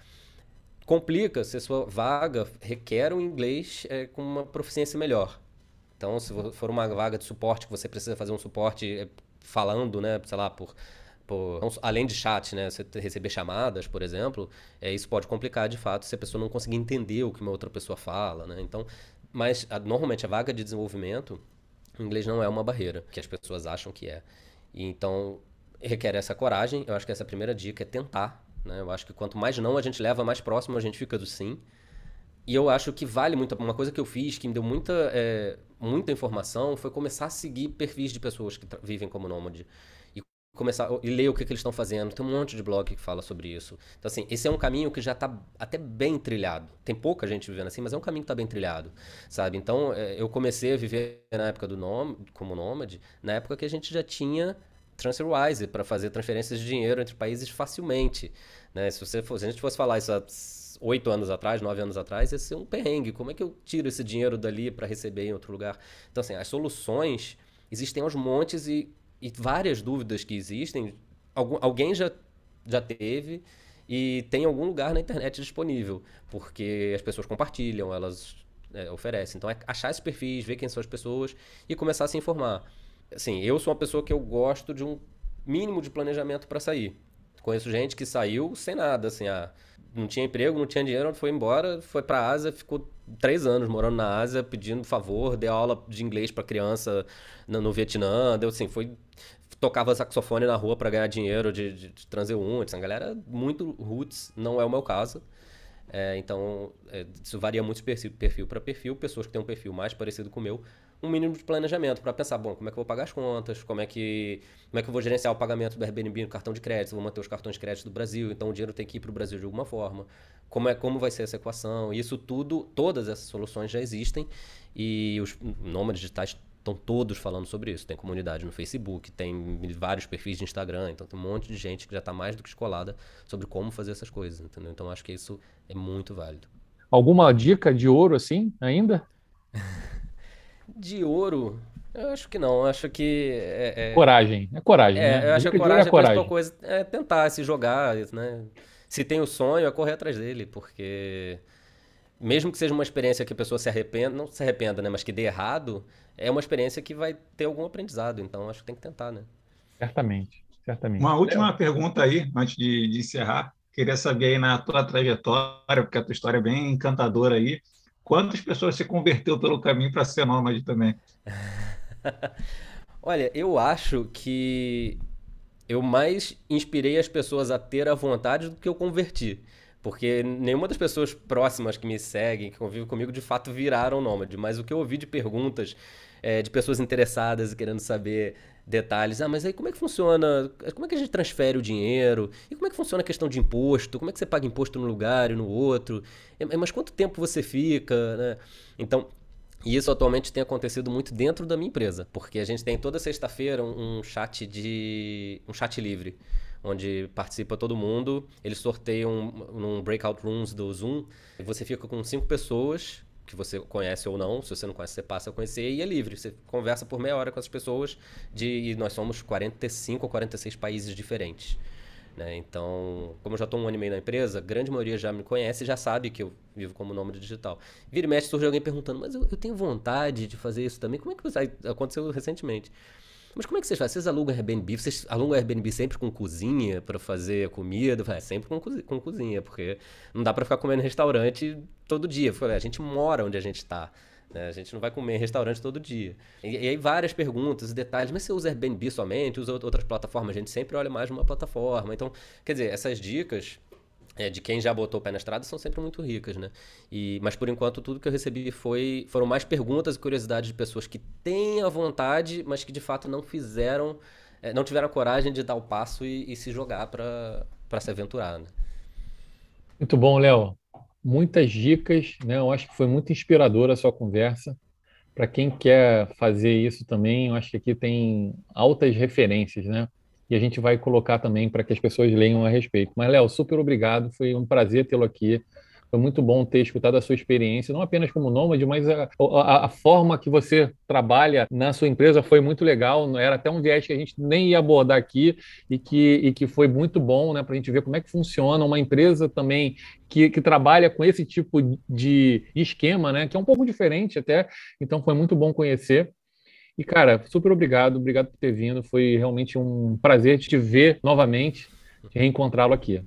Complica se a sua vaga requer um inglês é, com uma proficiência melhor. Então, se for uma vaga de suporte que você precisa fazer um suporte é, falando, né, sei lá, por, por além de chat, né, você receber chamadas, por exemplo, é, isso pode complicar de fato se a pessoa não conseguir entender o que uma outra pessoa fala, né? Então, mas a, normalmente a vaga de desenvolvimento, o inglês não é uma barreira, que as pessoas acham que é. E, então, requer essa coragem. Eu acho que essa primeira dica é tentar Né? Eu acho que quanto mais não a gente leva, mais próximo a gente fica do sim. E eu acho que vale muito. Uma coisa que eu fiz que me deu muita, é, muita informação foi começar a seguir perfis de pessoas que vivem como nômade. Começar e ler o que, que eles estão fazendo. Tem um monte de blog que fala sobre isso. Então, assim, esse é um caminho que já está até bem trilhado. Tem pouca gente vivendo assim, mas é um caminho que está bem trilhado, sabe? Então, é, eu comecei a viver na época do nome, como nômade, na época que a gente já tinha TransferWise para fazer transferências de dinheiro entre países facilmente. Né? Se, você se a gente fosse falar isso há oito anos atrás, nove anos atrás, ia ser um perrengue. Como é que eu tiro esse dinheiro dali para receber em outro lugar? Então, assim, as soluções existem aos montes e, e várias dúvidas que existem, algum, alguém já, já teve e tem algum lugar na internet disponível, porque as pessoas compartilham, elas é, oferecem. Então, é achar esses perfis, ver quem são as pessoas e começar a se informar. Assim, eu sou uma pessoa que eu gosto de um mínimo de planejamento para sair. Conheço gente que saiu sem nada, assim, ah, não tinha emprego, não tinha dinheiro, foi embora, foi para Ásia, ficou três anos morando na Ásia, pedindo favor, deu aula de inglês para criança no, no, Vietnã, deu assim, foi tocava saxofone na rua para ganhar dinheiro de, de, de transeuntes, a galera muito roots, não é o meu caso. É, então, é, isso varia muito de perfil para perfil. Pessoas que têm um perfil mais parecido com o meu um mínimo de planejamento para pensar, bom, como é que eu vou pagar as contas, como é que como é que eu vou gerenciar o pagamento do Airbnb no cartão de crédito, vou manter os cartões de crédito do Brasil, então o dinheiro tem que ir para o Brasil de alguma forma. Como é como vai ser essa equação? Isso tudo, todas essas soluções já existem e os nômades digitais estão todos falando sobre isso. Tem comunidade no Facebook, tem vários perfis de Instagram, então tem um monte de gente que já está mais do que escolada sobre como fazer essas coisas, entendeu? Então acho que isso é muito válido. Alguma dica de ouro assim ainda? De ouro, eu acho que não. Eu acho que. É, é... Coragem. É coragem. É, né? eu acho que a coragem é, coragem. coisa é tentar se jogar, né? Se tem o sonho, é correr atrás dele, porque mesmo que seja uma experiência que a pessoa se arrependa, não se arrependa, né? Mas que dê errado, é uma experiência que vai ter algum aprendizado. Então acho que tem que tentar, né? Certamente, certamente. Uma última pergunta aí, antes de, de encerrar. Queria saber aí na tua trajetória, porque a tua história é bem encantadora aí. Quantas pessoas se converteu pelo caminho para ser nômade também? Olha, eu acho que eu mais inspirei as pessoas a ter a vontade do que eu converti. Porque nenhuma das pessoas próximas que me seguem, que convivem comigo, de fato viraram nômade. Mas o que eu ouvi de perguntas é, de pessoas interessadas e querendo saber detalhes. Ah, mas aí como é que funciona? Como é que a gente transfere o dinheiro? E como é que funciona a questão de imposto? Como é que você paga imposto num lugar e no outro? É, mas quanto tempo você fica? Né? Então, e isso atualmente tem acontecido muito dentro da minha empresa, porque a gente tem toda sexta-feira um, chat de um chat livre, onde participa todo mundo. Eles sorteiam num breakout rooms do Zoom. Você fica com cinco pessoas que você conhece ou não. Se você não conhece, você passa a conhecer e é livre. Você conversa por meia hora com as pessoas de e nós somos 45 ou 46 países diferentes. Né? Então, como eu já estou um ano e meio na empresa, a grande maioria já me conhece e já sabe que eu vivo como nômade digital. Vira e mexe, surge alguém perguntando, mas eu, eu tenho vontade de fazer isso também. Como é que você... Aconteceu recentemente. Mas como é que vocês fazem? Vocês alugam Airbnb? Vocês alugam Airbnb sempre com cozinha para fazer comida? É, sempre com, com cozinha, porque não dá para ficar comendo em restaurante todo dia. A gente mora onde a gente está. Né? A gente não vai comer em restaurante todo dia. E, e, aí várias perguntas, detalhes. Mas você usa Airbnb somente? Usa outras plataformas? A gente sempre olha mais uma plataforma. Então, quer dizer, essas dicas é, de quem já botou o pé na estrada são sempre muito ricas, né? E, mas por enquanto tudo que eu recebi foi foram mais perguntas e curiosidades de pessoas que têm a vontade, mas que de fato não fizeram, é, não tiveram a coragem de dar o passo e, e se jogar para se aventurar. Né? Muito bom, Léo. Muitas dicas, né? Eu acho que foi muito inspiradora a sua conversa. Para quem quer fazer isso também, eu acho que aqui tem altas referências, né? E a gente vai colocar também para que as pessoas leiam a respeito. Mas, Léo, super obrigado, foi um prazer tê-lo aqui. Foi muito bom ter escutado a sua experiência, não apenas como nômade, mas a, a, a, forma que você trabalha na sua empresa foi muito legal. Era até um viés que a gente nem ia abordar aqui e que, e que foi muito bom né, para a gente ver como é que funciona uma empresa também que, que trabalha com esse tipo de esquema, né, que é um pouco diferente até. Então foi muito bom conhecer. E, cara, super obrigado, obrigado por ter vindo. Foi realmente um prazer te ver novamente, te reencontrá-lo aqui.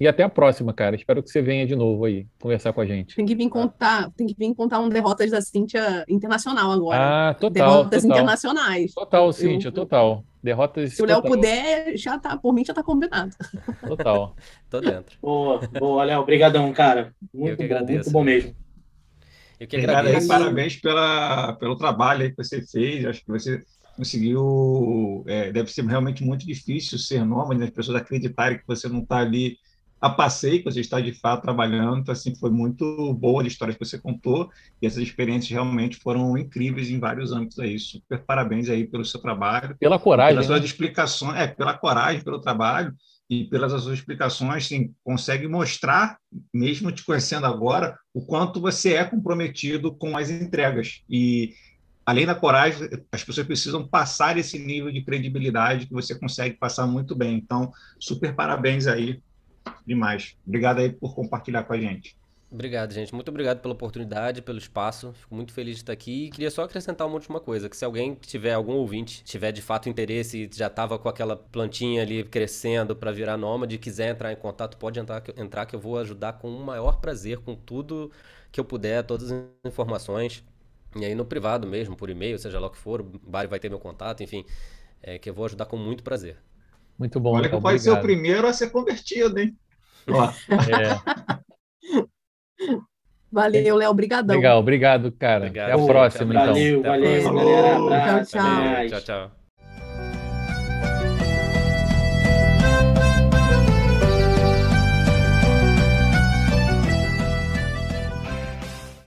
E até a próxima, cara. Espero que você venha de novo aí conversar com a gente. Tem que vir contar, tem que vir contar um derrotas da Cíntia internacional agora. Ah, total. Derrotas total. internacionais. Total, Cíntia, eu, total. Derrotas. Se o Léo puder, já tá, por mim já tá combinado. Total. Tô dentro. Boa, boa, Léo. Obrigadão, cara. Muito Eu que bom, agradeço. muito bom mesmo. Eu que Obrigado agradeço. parabéns pela, pelo trabalho aí que você fez. Acho que você conseguiu. é, deve ser realmente muito difícil ser nômade, né? as pessoas acreditarem que você não está ali a passeio, que você está de fato trabalhando. Então, assim, foi muito boa a história que você contou e essas experiências realmente foram incríveis em vários âmbitos aí. Super parabéns aí pelo seu trabalho. Pela coragem. pelas suas Né? explicações, é, pela coragem, pelo trabalho e pelas suas explicações, sim, consegue mostrar, mesmo te conhecendo agora, o quanto você é comprometido com as entregas. E, além da coragem, as pessoas precisam passar esse nível de credibilidade que você consegue passar muito bem. Então, super parabéns aí, demais. Obrigado aí por compartilhar com a gente. Obrigado, gente. Muito obrigado pela oportunidade, pelo espaço. Fico muito feliz de estar aqui. E queria só acrescentar uma última coisa: que se alguém tiver, algum ouvinte, tiver de fato interesse e já estava com aquela plantinha ali crescendo para virar nômade e quiser entrar em contato, pode entrar, que- entrar que eu vou ajudar com o maior prazer, com tudo que eu puder, todas as informações. E aí no privado mesmo, por e-mail, seja lá o que for, o Bari vai ter meu contato, enfim, é, que eu vou ajudar com muito prazer. Muito bom. Olha que pode ser o primeiro a ser convertido, hein? Ó, É, Valeu, Léo. Obrigadão. legal, obrigado, cara. Obrigado, Até a próxima, então. Valeu, a valeu, próxima. galera. Abraço, Tchau, tchau. Tchau, tchau.